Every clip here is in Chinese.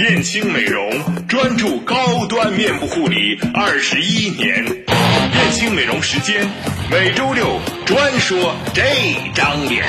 燕青美容专注高端面部护理二十一年，燕青美容时间每周六专说这张脸。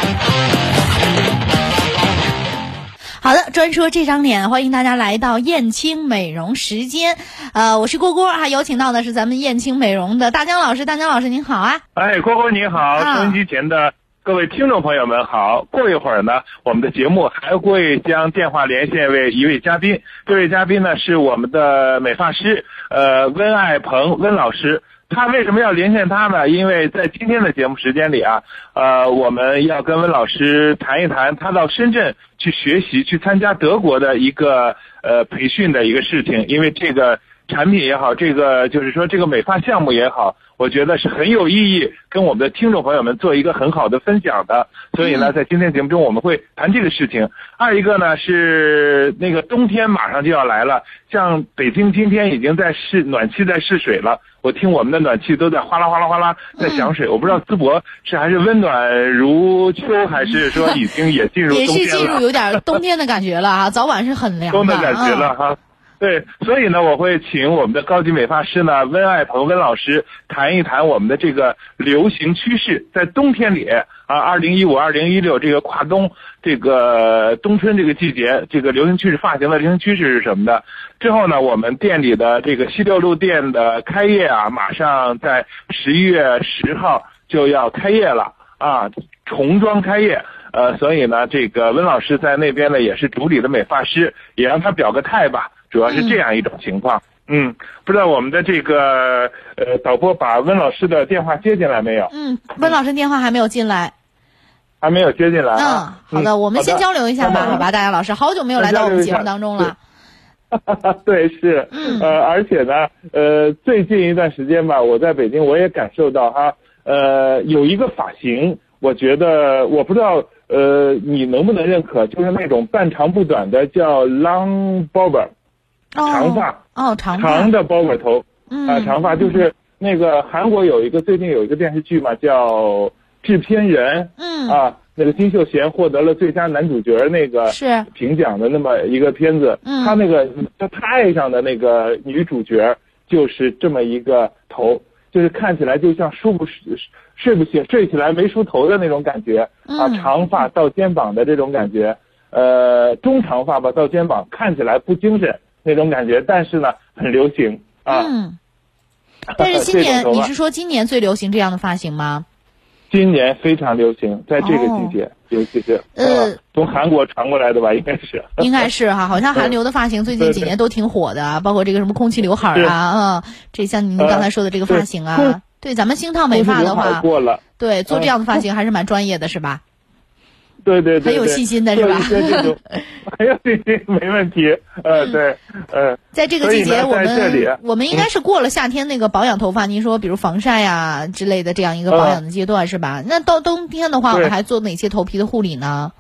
好的，专说这张脸，欢迎大家来到燕青美容时间。呃，我是郭郭啊，有请到的是咱们燕青美容的大江老师。大江老师您好啊！哎，郭郭你好，啊收音机前的各位听众朋友们好。过一会儿呢，我们的节目还会将电话连线为一位嘉宾，这位嘉宾呢是我们的美发师，呃，温爱鹏温老师。他为什么要连线他呢？因为在今天的节目时间里啊，呃，我们要跟温老师谈一谈他到深圳去学习、去参加德国的一个呃培训的一个事情。因为这个产品也好，这个就是说这个美发项目也好，我觉得是很有意义，跟我们的听众朋友们做一个很好的分享的。所以呢，在今天节目中我们会谈这个事情。二一个呢是那个冬天马上就要来了，像北京今天已经在试暖气在试水了，我听我们的暖气都在哗啦哗啦哗啦在响水。我不知道淄博是还是温暖如秋，还是说已经也进入也冬天了？是进入有点冬天的感觉了啊，早晚是很凉的 冬的感觉了啊。对，所以呢，我会请我们的高级美发师呢温爱鹏温老师谈一谈我们的这个流行趋势，在冬天里啊，二零一五、二零一六这个跨冬这个冬春这个季节，这个流行趋势发型的流行趋势是什么的？之后呢，我们店里的这个西六路店的开业啊，马上在十一月十号就要开业了啊，重装开业。呃，所以呢，这个温老师在那边呢也是主理的美发师，也让他表个态吧，主要是这样一种情况。嗯，不知道我们的这个呃导播把温老师的电话接进来没有？嗯，温老师电话还没有进来。还没有接进来嗯啊。，好的，我们先交流一下吧，嗯好吧，大杨老师，好久没有来到我们节目当中了。对，是，嗯呃，而且呢，呃，最近一段时间吧，我在北京，我也感受到哈，呃，有一个发型，我觉得我不知道，呃，你能不能认可，就是那种半长不短的，叫 long bob，长发。哦，长发。长，的包裹头，嗯。啊，长发就是那个韩国有一个最近有一个电视剧嘛，叫《制片人》，嗯，啊，那个金秀贤获得了最佳男主角那个是，评奖的那么一个片子，嗯。他那个他他爱上的那个女主角就是这么一个头，就是看起来就像梳不睡不醒，睡起来没梳头的那种感觉。啊，嗯长发到肩膀的这种感觉，呃，中长发吧到肩膀，看起来不精神那种感觉，但是呢很流行啊。嗯。但是今年你是说今年最流行这样的发型吗？今年非常流行，在这个季节，尤其是呃从韩国传过来的吧，应该是。应该是哈，好像韩流的发型最近几年都挺火的，包括这个什么空气刘海儿啊，嗯，这像您刚才说的这个发型啊，对，咱们星烫美发的话，过了，对，做这样的发型还是蛮专业的，是吧？对对对，很有信心的是吧做一些这种很有信心，没问题。呃，对，呃，在这个季节，我在这里们我们应该是过了夏天那个保养头发，您说比如防晒啊之类的这样一个保养的阶段是吧？那到冬天的话，我们还做哪些头皮的护理呢？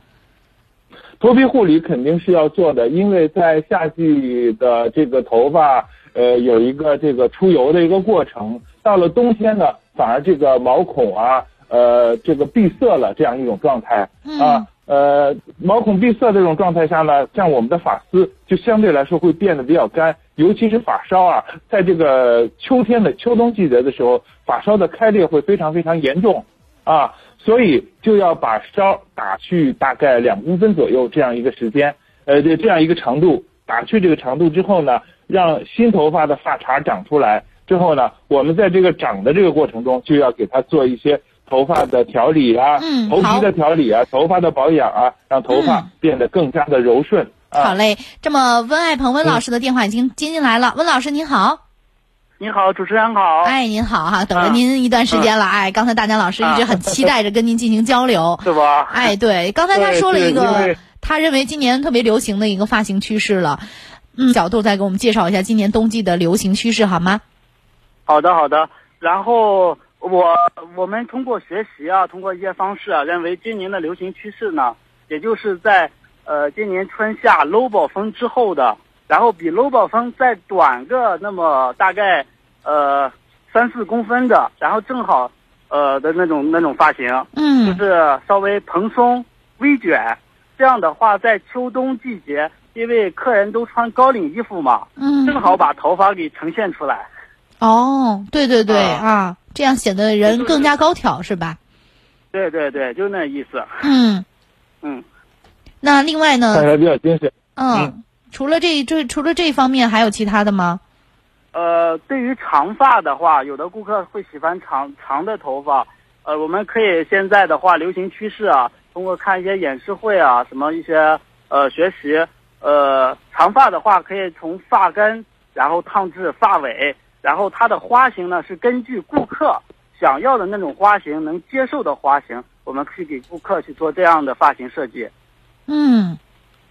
头皮护理肯定是要做的，因为在夏季的这个头发，呃，有一个这个出油的一个过程。到了冬天呢，反而这个毛孔啊，呃，这个闭塞了这样一种状态。啊，呃，毛孔闭塞这种状态下呢，像我们的发丝就相对来说会变得比较干，尤其是发梢啊，在这个秋天的秋冬季节的时候，发梢的开裂会非常非常严重。啊，所以就要把梢打去大概两公分左右这样一个时间，呃，这这样一个长度，打去这个长度之后呢，让新头发的发茬长出来。之后呢，我们在这个长的这个过程中，就要给它做一些头发的调理啊，头嗯头皮的调理啊，头发的保养啊，让头发嗯变得更加的柔顺啊。好嘞，这么温爱鹏温老师的电话已经接进来了，温老师您好，您好，主持人好。哎您好哈，等了啊您一段时间了，哎，刚才大江老师一直很期待着跟您进行交流，是吧？哎对，刚才他说了一个他认为今年特别流行的一个发型趋势了。嗯角度再给我们介绍一下今年冬季的流行趋势好吗？好的，好的。然后我我们通过学习啊，通过一些方式啊，认为今年的流行趋势呢，也就是在呃今年春夏搂宝风之后的，然后比搂宝风再短个那么大概呃三四公分的，然后正好呃的那种那种发型，嗯就嗯是稍微蓬松微卷。这样的话，在秋冬季节，因为客人都穿高领衣服嘛，嗯，正好把头发给呈现出来。哦，对对对啊啊，这样显得人更加高挑是吧？对对对，就那意思。嗯，嗯，那另外呢看起？来比较精神。嗯，除了这这除了这方面，还有其他的吗？呃，对于长发的话，有的顾客会喜欢长长的头发。呃，我们可以现在的话，流行趋势啊，通过看一些演示会啊，什么一些呃学习，呃，长发的话可以从发根，然后烫至发尾，然后它的花型呢是根据顾客想要的那种花型，能接受的花型，我们去给顾客去做这样的发型设计嗯，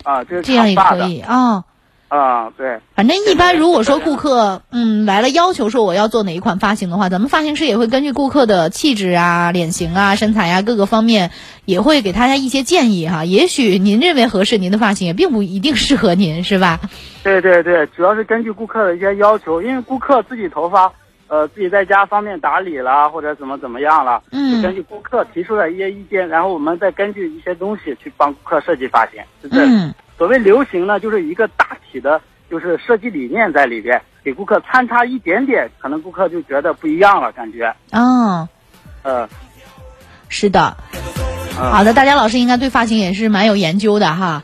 啊，这是这样也长发的可以啊。啊，对。反正一般，如果说顾客嗯来了要求说我要做哪一款发型的话，咱们发型师也会根据顾客的气质啊、脸型啊、身材啊各个方面，也会给大家一些建议哈。也许您认为合适，您的发型也并不一定适合您，是吧？对对对，主要是根据顾客的一些要求，因为顾客自己头发，呃，自己在家方便打理啦，或者怎么怎么样了，嗯就根据顾客提出的一些意见，然后我们再根据一些东西去帮顾客设计发型，是这样。嗯所谓流行呢，就是一个大体的，就是设计理念在里边，给顾客参差一点点，可能顾客就觉得不一样了，感觉，哦，呃，是的。嗯好的，大家老师应该对发型也是蛮有研究的哈。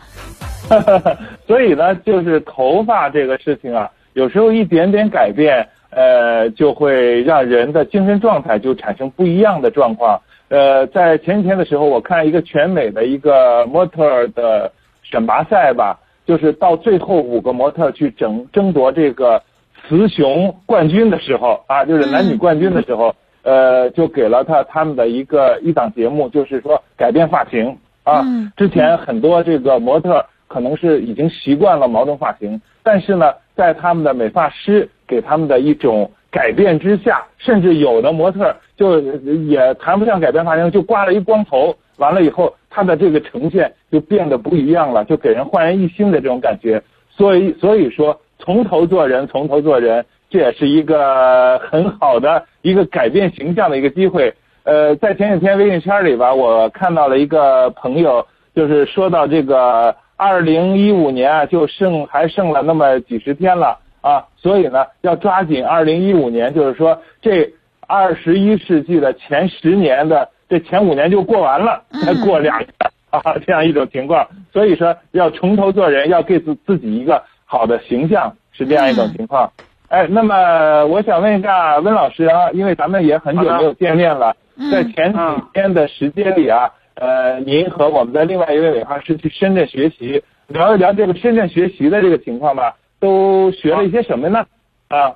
所以呢，就是头发这个事情啊，有时候一点点改变，呃，就会让人的精神状态就产生不一样的状况。呃，在前几天的时候，我看一个全美的一个模特的选拔赛吧，就是到最后五个模特去争争夺这个雌雄冠军的时候啊，就是男女冠军的时候，呃，就给了他他们的一个一档节目，就是说改变发型啊。嗯之前很多这个模特可能是已经习惯了毛盾发型，但是呢，在他们的美发师给他们的一种改变之下，甚至有的模特就也谈不上改变发型，就刮了一光头，完了以后，他的这个呈现就变得不一样了，就给人焕然一新的这种感觉。所以，所以说从头做人，从头做人，这也是一个很好的一个改变形象的一个机会。呃，在前几天微信圈里吧，我看到了一个朋友，就是说到这个 二零一五年啊，就剩还剩了那么几十天了啊，所以呢，要抓紧二零一五年，就是说这二十一世纪的前十年的这前五年就过完了，再过两年啊，这样一种情况。所以说，要从头做人，要给自自己一个好的形象，是这样一种情况。哎，那么我想问一下温老师啊，因为咱们也很久没有见面了，在前几天的时间里啊，呃，您和我们的另外一位美发师去深圳学习，聊一聊这个深圳学习的这个情况吧，都学了一些什么呢？啊，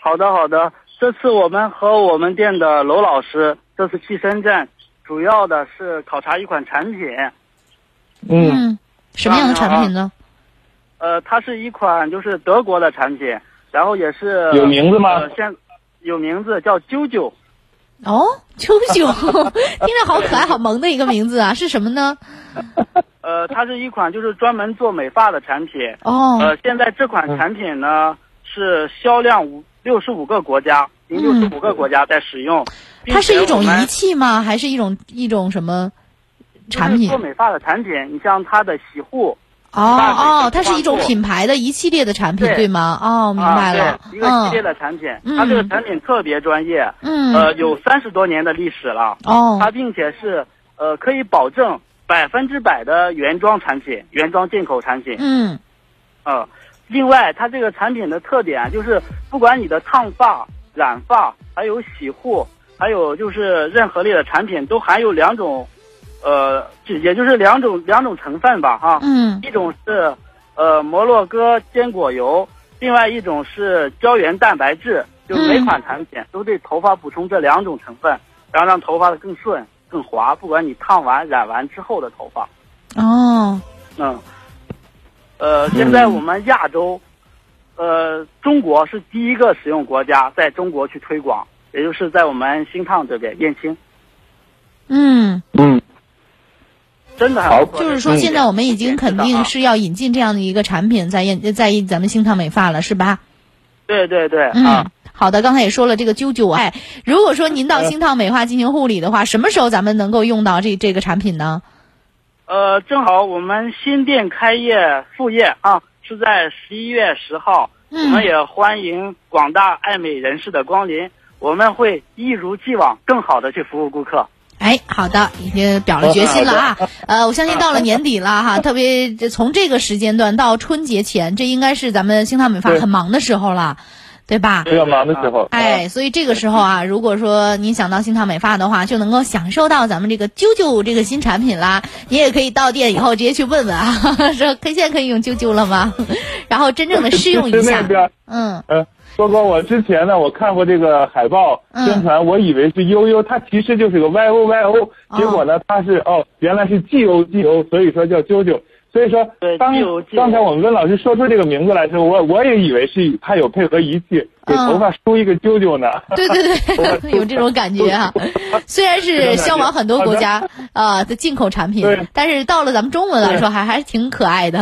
好的，好的。这次我们和我们店的娄老师这次去深圳，主要的是考察一款产品。嗯嗯，什么样的产品呢？呃，它是一款就是德国的产品，然后也是有名字吗呃，现有名字叫啾啾。哦，啾啾，听着好可爱、好萌的一个名字啊，是什么呢？呃，它是一款就是专门做美发的产品。哦，呃，现在这款产品呢是销量五六十五个国家，经六十五个国家在使用。嗯它是一种仪器吗？还是一种一种什么产品做？美发的产品，你像它的洗护，哦哦，它是一种品牌的一系列的产品，对。对吗？哦，明白了。一个系列嗯的产品，嗯。它这个产品特别专业，嗯，呃，有三十多年的历史了，哦。它并且是呃可以保证百分之百的原装产品，原装进口产品，嗯。呃，另外它这个产品的特点就是，不管你的烫发、染发，还有洗护，还有就是任何类的产品，都含有两种，呃，就也就是两种两种成分吧，哈，嗯。一种是呃摩洛哥坚果油，另外一种是胶原蛋白质。就每款产品都对头发补充这两种成分，然后让头发更顺、更滑。不管你烫完、染完之后的头发，哦，嗯，呃，现在我们亚洲，呃，中国是第一个使用国家，在中国去推广，也就是在我们新烫这边燕青，嗯，嗯，真的还好。不错就是说现在我们已经肯定是要引进这样的一个产品在燕在咱们星烫美发了，是吧？对对对。嗯啊，，好的，刚才也说了这个啾啾啊，哎，如果说您到星烫美发进行护理的话，什么时候咱们能够用到这这个产品呢？呃，正好我们新店开业副业啊，是在十一月十号，嗯。我们也欢迎广大爱美人士的光临，我们会一如既往更好的去服务顾客。哎，好的，已经表了决心了啊。呃，我相信到了年底了哈，特别从这个时间段到春节前，这应该是咱们星烫美发很忙的时候了，对吧？比较忙的时候，哎，所以这个时候啊，如果说您想到星烫美发的话，就能够享受到咱们这个啾啾这个新产品啦。你也可以到店以后直接去问问啊，说可以现在可以用啾啾了吗？然后真正的试用一下嗯，呃，波哥，我之前呢，我看过这个海报嗯宣传，我以为是悠悠，它其实就是个 Y O Y O，结果呢，它是哦，原来是 G O G O，所以说叫啾啾。所以说对，当刚才我们温老师说出这个名字来的时候，我我也以为是他有配合仪器给嗯头发梳一个啾啾呢。对对对，有这种感觉啊、虽然是销往很多国家啊的进口产品，但是到了咱们中文来说还还是挺可爱的。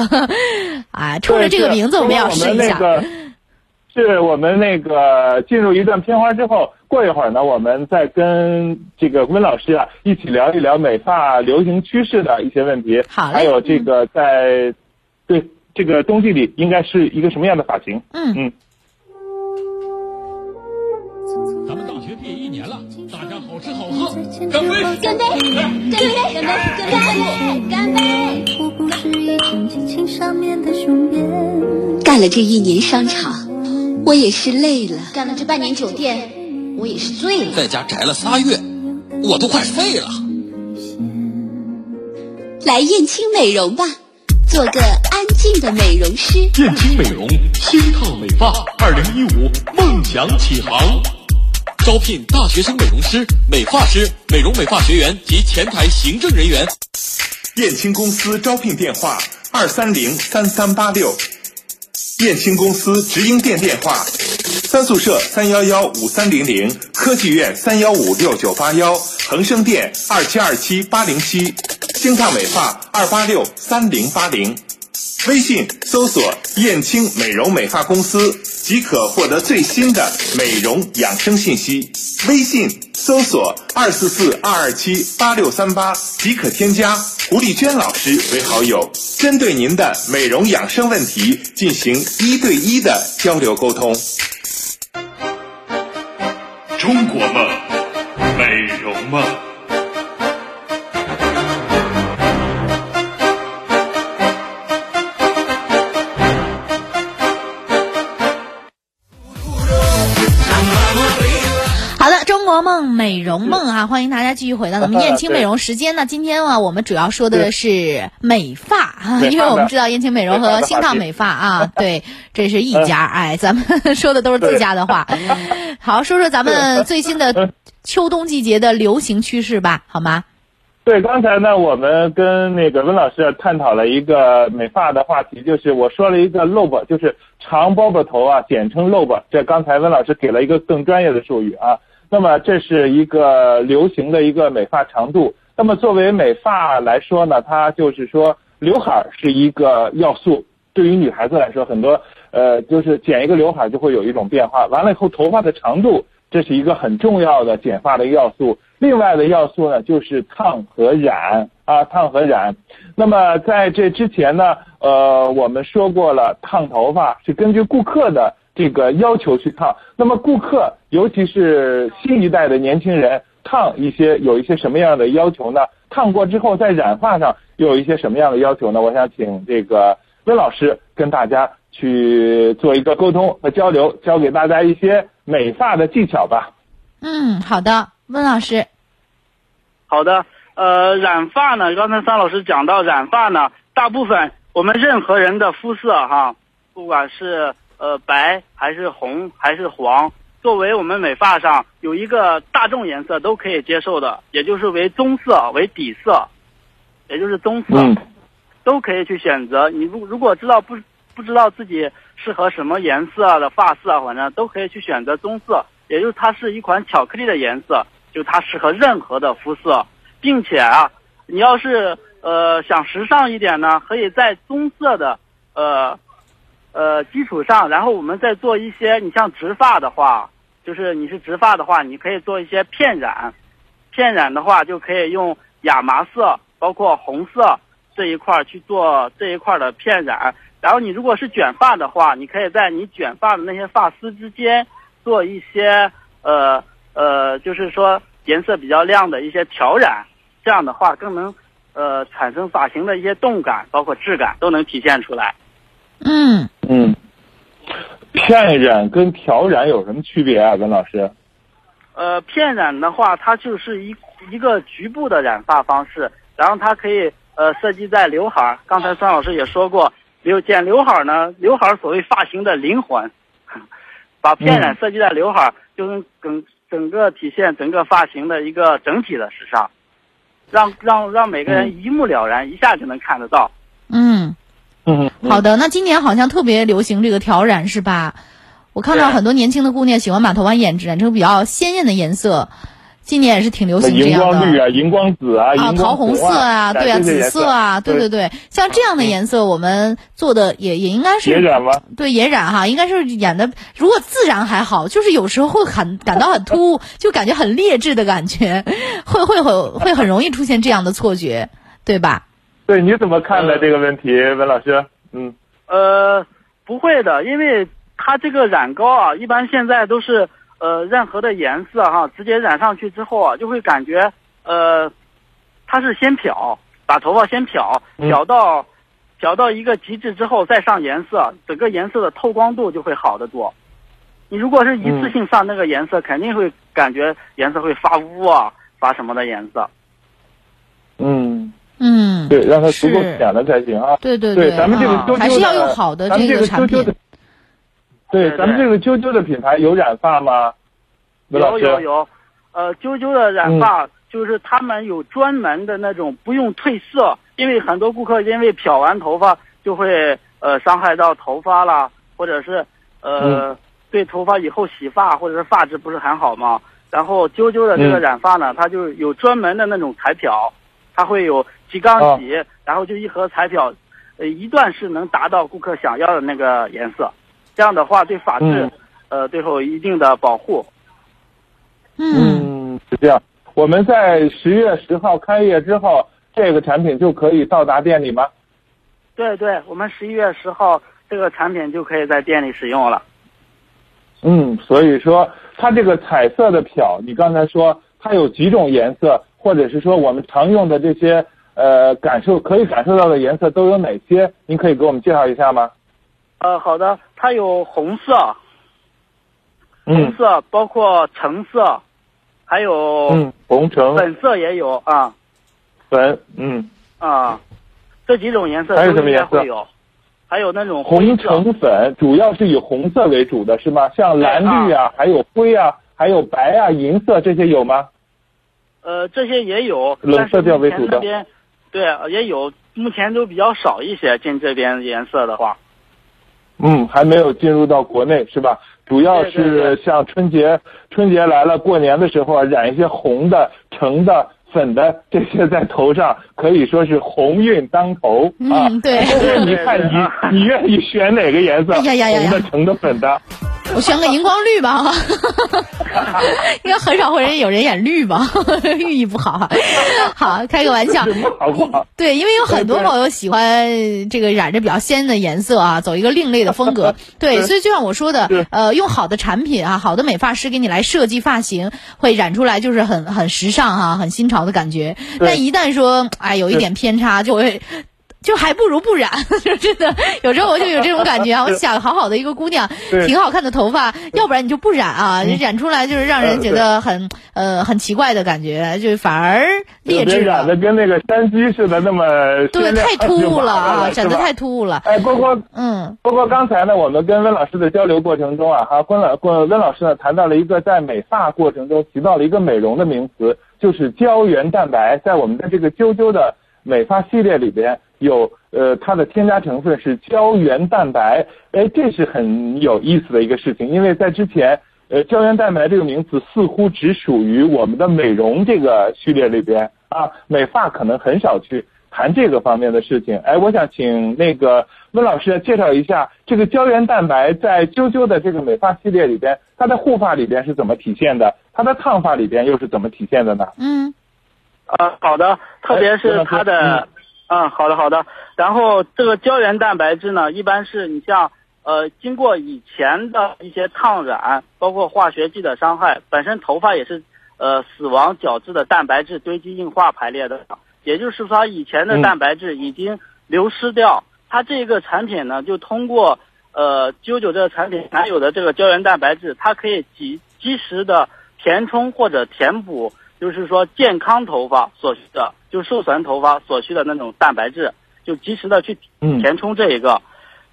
啊，冲着这个名字，我们要试一下。对是是我们那个进入一段片花之后，过一会儿呢，我们再跟这个温老师啊一起聊一聊美发流行趋势的一些问题，好嘞。还有这个在对这个冬季里应该是一个什么样的发型？嗯。嗯，咱们大学毕业一年了，大家好吃好喝，干杯！干杯！干杯！干杯！干杯！干杯！我不是一张激情上面的雄辩。干了这一年商场，我也是累了。干了这半年酒店，我也是醉了。在家宅了仨月，我都快废了。来燕青美容吧，做个安静的美容师。燕青美容，新烫美发，二零一五梦想起航，招聘大学生美容师、美发师、美容美发学员及前台行政人员。燕青公司招聘电话：二三零三三八六。燕青公司直营店电话：三宿舍三幺幺五三零零，科技院三幺五六九八幺，恒生店二七二七八零七，星烫美发二八六三零八零。微信搜索“燕青美容美发公司”，即可获得最新的美容养生信息。微信搜索“二四四二二七八六三八”，即可添加胡丽娟老师为好友，针对您的美容养生问题进行一对一的交流沟通。中国梦，美容梦啊，欢迎大家继续回到咱们燕青 美容时间呢。今天啊，我们主要说的是美发因为我们知道燕青美容和新烫美发啊，对，这是一家，哎，咱们 说的都是自家的话。好，说说咱们最新的秋冬季节的流行趋势吧，好吗？对，刚才呢，我们跟那个温老师探讨了一个美发的话题，就是我说了一个 lob，就是长包包头啊，简称 lob。这刚才温老师给了一个更专业的术语啊。那么这是一个流行的一个美发长度。那么作为美发来说呢，它就是说刘海是一个要素。对于女孩子来说，很多呃，就是剪一个刘海就会有一种变化。完了以后，头发的长度，这是一个很重要的剪发的要素。另外的要素呢，就是烫和染啊，烫和染。那么在这之前呢，呃，我们说过了，烫头发是根据顾客的这个要求去烫。那么顾客，尤其是新一代的年轻人，烫一些有一些什么样的要求呢？烫过之后在染发上又有一些什么样的要求呢？我想请这个温老师跟大家去做一个沟通和交流，教给大家一些美发的技巧吧。嗯，好的，温老师，好的，呃，染发呢，刚才桑老师讲到染发呢，大部分我们任何人的肤色哈，不管是呃白还是红还是黄，作为我们美发上有一个大众颜色都可以接受的，也就是为棕色为底色，也就是棕色。嗯都可以去选择。你如如果知道不不知道自己适合什么颜色的发色，反正都可以去选择棕色，也就是它是一款巧克力的颜色，就它适合任何的肤色，并且啊，你要是呃想时尚一点呢，可以在棕色的呃呃基础上，然后我们再做一些，你像直发的话，就是你是直发的话，你可以做一些片染，片染的话就可以用亚麻色，包括红色这一块去做这一块的片染。然后你如果是卷发的话，你可以在你卷发的那些发丝之间做一些呃呃，就是说颜色比较亮的一些调染，这样的话更能呃产生发型的一些动感，包括质感都能体现出来。嗯，嗯，片染跟调染有什么区别啊，文老师？呃，片染的话，它就是一一个局部的染发方式，然后它可以呃设计在刘海儿。刚才孙老师也说过，留剪刘海儿呢，刘海儿所谓发型的灵魂，把片染设计在刘海儿，就能整整个体现整个发型的一个整体的时尚，让让让每个人一目了然，一下就能看得到。嗯，嗯，好的。那今年好像特别流行这个挑染是吧？我看到很多年轻的姑娘喜欢把头发染染成比较鲜艳的颜色，今年也是挺流行这样的。光绿啊，荧光紫啊，啊，桃红色啊，对啊，紫色啊，对对对，像这样的颜色，我们做的也也应该是也染吗？对也染哈，应该是染的，如果自然还好，就是有时候会很感到很突兀，就感觉很劣质的感觉，会会很会很容易出现这样的错觉，对吧？对，你怎么看待这个问题，文老师？嗯呃，不会的，因为它这个染膏啊，一般现在都是呃任何的颜色哈，直接染上去之后啊，就会感觉呃，它是先漂，把头发先漂，嗯漂到漂到一个极致之后再上颜色，整个颜色的透光度就会好得多。你如果是一次性上那个颜色，肯定会感觉颜色会发乌啊，发什么的颜色。嗯，嗯，对，让它足够是显了才行啊。对对对，咱们这个啊啾啾的还是要用好的咱们这个产品啾啾的。对，咱们这个啾啾的品牌有染发吗？有有有，呃，啾啾的染发、就是他们有专门的那种不用褪色，因为很多顾客因为漂完头发就会呃伤害到头发啦，或者是呃、对头发以后洗发或者是发质不是很好嘛。然后啾啾的这个嗯染发呢，它就有专门的那种彩漂，它会有几缸洗，然后就一盒彩漂，呃，一段是能达到顾客想要的那个颜色，这样的话对发质、嗯呃最后有一定的保护。嗯，嗯，是这样。我们在十月十号开业之后，这个产品就可以到达店里吗？对对，我们十一月十号这个产品就可以在店里使用了。嗯，所以说它这个彩色的漂，你刚才说它有几种颜色，或者是说我们常用的这些呃感受可以感受到的颜色都有哪些？您可以给我们介绍一下吗？呃，好的，它有红色，红嗯色包括橙色，还有嗯，红橙粉色也有啊粉，嗯，啊，这几种颜色还有什么颜色会有，还有那种红。橙粉主要是以红色为主的是吗？像蓝绿啊，还有灰啊，还有白啊、银色这些有吗？呃，这些也有，冷色调为主的对也有，目前都比较少一些进这边颜色的话。嗯，还没有进入到国内是吧？主要是像春节，春节来了，过年的时候啊，染一些红的、橙的、粉的这些在头上，可以说是鸿运当头啊。嗯对 你看你 你愿意选哪个颜色？哎呀呀呀呀红的、橙的、粉的。我选个荧光绿吧，应该很少会人有人演绿吧，寓意不好。好，开个玩笑。好不好？对，因为有很多朋友喜欢这个染着比较鲜的颜色啊，走一个另类的风格。对，所以就像我说的，呃，用好的产品啊，好的美发师给你来设计发型，会染出来就是很很时尚哈、很新潮的感觉。但一旦说哎有一点偏差，就会。就还不如不染，就真的有时候我就有这种感觉啊！我想好好的一个姑娘，挺好看的头发，要不然你就不染啊，染出来就是让人觉得很呃很奇怪的感觉，就反而劣质别染的。跟那个山鸡似的那么对，太突兀了啊，染得太突兀了。哎，包括，嗯不过刚才呢，我们跟温老师的交流过程中啊，哈，温老温温老师呢谈到了一个在美发过程中提到了一个美容的名词，就是胶原蛋白。在我们的这个啾啾的美发系列里边，有呃，它的添加成分是胶原蛋白，哎，这是很有意思的一个事情，因为在之前，呃，胶原蛋白这个名词似乎只属于我们的美容这个序列里边啊，美发可能很少去谈这个方面的事情。哎，我想请那个温老师介绍一下这个胶原蛋白在啾啾的这个美发系列里边，它的护发里边是怎么体现的？它的烫发里边又是怎么体现的呢？嗯呃，好的，特别是它的，嗯，好的好的。然后这个胶原蛋白质呢，一般是你像呃，经过以前的一些烫染，包括化学剂的伤害，本身头发也是呃死亡角质的蛋白质堆积硬化排列的，也就是说它以前的蛋白质已经流失掉，它这个产品呢，就通过呃啾啾这个产品含有的这个胶原蛋白质，它可以及及时的填充或者填补。就是说，健康头发所需的，就受损头发所需的那种蛋白质，就及时的去填充这一个。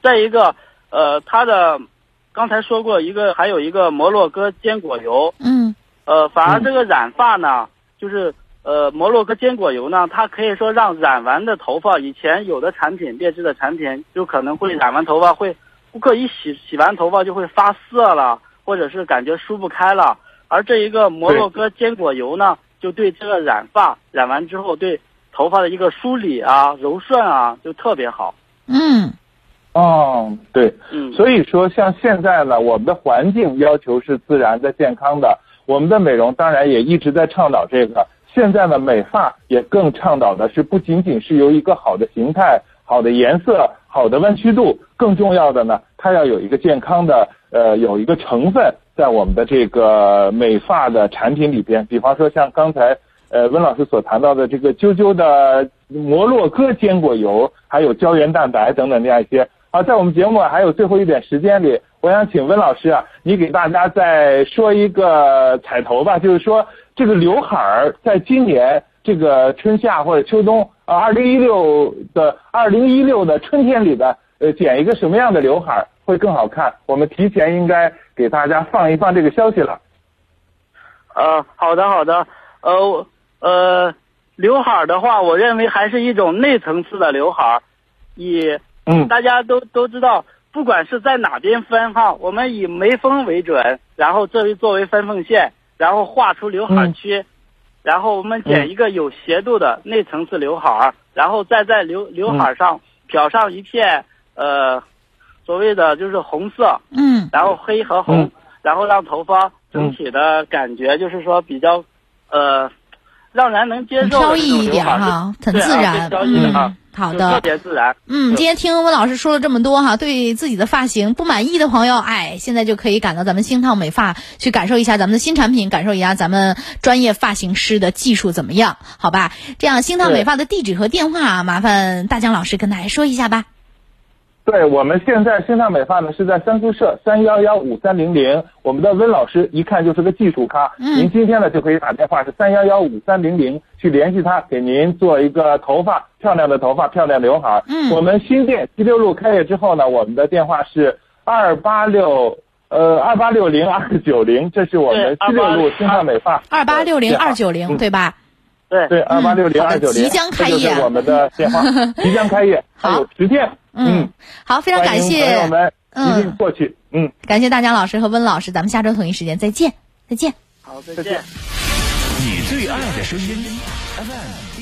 再一个，呃，它的刚才说过一个，还有一个摩洛哥坚果油。嗯。呃，反而这个染发呢，就是呃摩洛哥坚果油呢，它可以说让染完的头发，以前有的产品劣质的产品，就可能会染完头发会，顾客一洗洗完头发就会发涩了，或者是感觉梳不开了。而这一个摩洛哥坚果油呢，就对这个染发染完之后，对头发的一个梳理啊、柔顺啊，就特别好。嗯，哦，对，嗯，所以说像现在呢，我们的环境要求是自然的、健康的，我们的美容当然也一直在倡导这个。现在呢，美发也更倡导的是不仅仅是由一个好的形态、好的颜色、好的弯曲度，更重要的呢，它要有一个健康的，呃，有一个成分。在我们的这个美发的产品里边，比方说像刚才呃温老师所谈到的这个啾啾的摩洛哥坚果油，还有胶原蛋白等等这样一些。好，在我们节目还有最后一点时间里，我想请温老师啊，你给大家再说一个彩头吧，就是说这个刘海儿在今年这个春夏或者秋冬啊，二零一六的二零一六的春天里的呃剪一个什么样的刘海儿会更好看？我们提前应该。给大家放一放这个消息了。呃，好的好的，呃呃，刘海的话，我认为还是一种内层次的刘海，以嗯，大家都都知道，不管是在哪边分哈，我们以眉峰为准，然后这为作为分缝线，然后画出刘海区，然后我们剪一个有斜度的内层次刘海，然后再在刘刘海上漂上一片呃。所谓的就是红色，嗯，然后黑和红，然后让头发整体的感觉就是说比较，呃，让人能接受飘逸一点哈，很自然，嗯，好的，特别自然。嗯，今天听温老师说了这么多哈，对自己的发型不满意的朋友，哎，现在就可以赶到咱们星烫美发去感受一下咱们的新产品，感受一下咱们专业发型师的技术怎么样？好吧，这样星烫美发的地址和电话，麻烦大江老师跟大家说一下吧。对，我们现在线上美发呢是在三宿舍三幺幺五三零零，我们的温老师一看就是个技术咖，您今天呢就可以打电话是三幺幺五三零零去联系他，给您做一个头发漂亮的头发漂亮刘海。嗯，我们新店七六路开业之后呢，我们的电话是二八六呃二八六零二九零，这是我们七六路新上美发二八六零二九零对吧？对对，二八六零二九零，即将开业，我们的电话 即将开业，还有十天。嗯，好，非常感谢朋友们，一定过去。嗯，感谢大江老师和温老师，咱们下周同一时间再见，再见。好，再见。你最爱的声音，FM。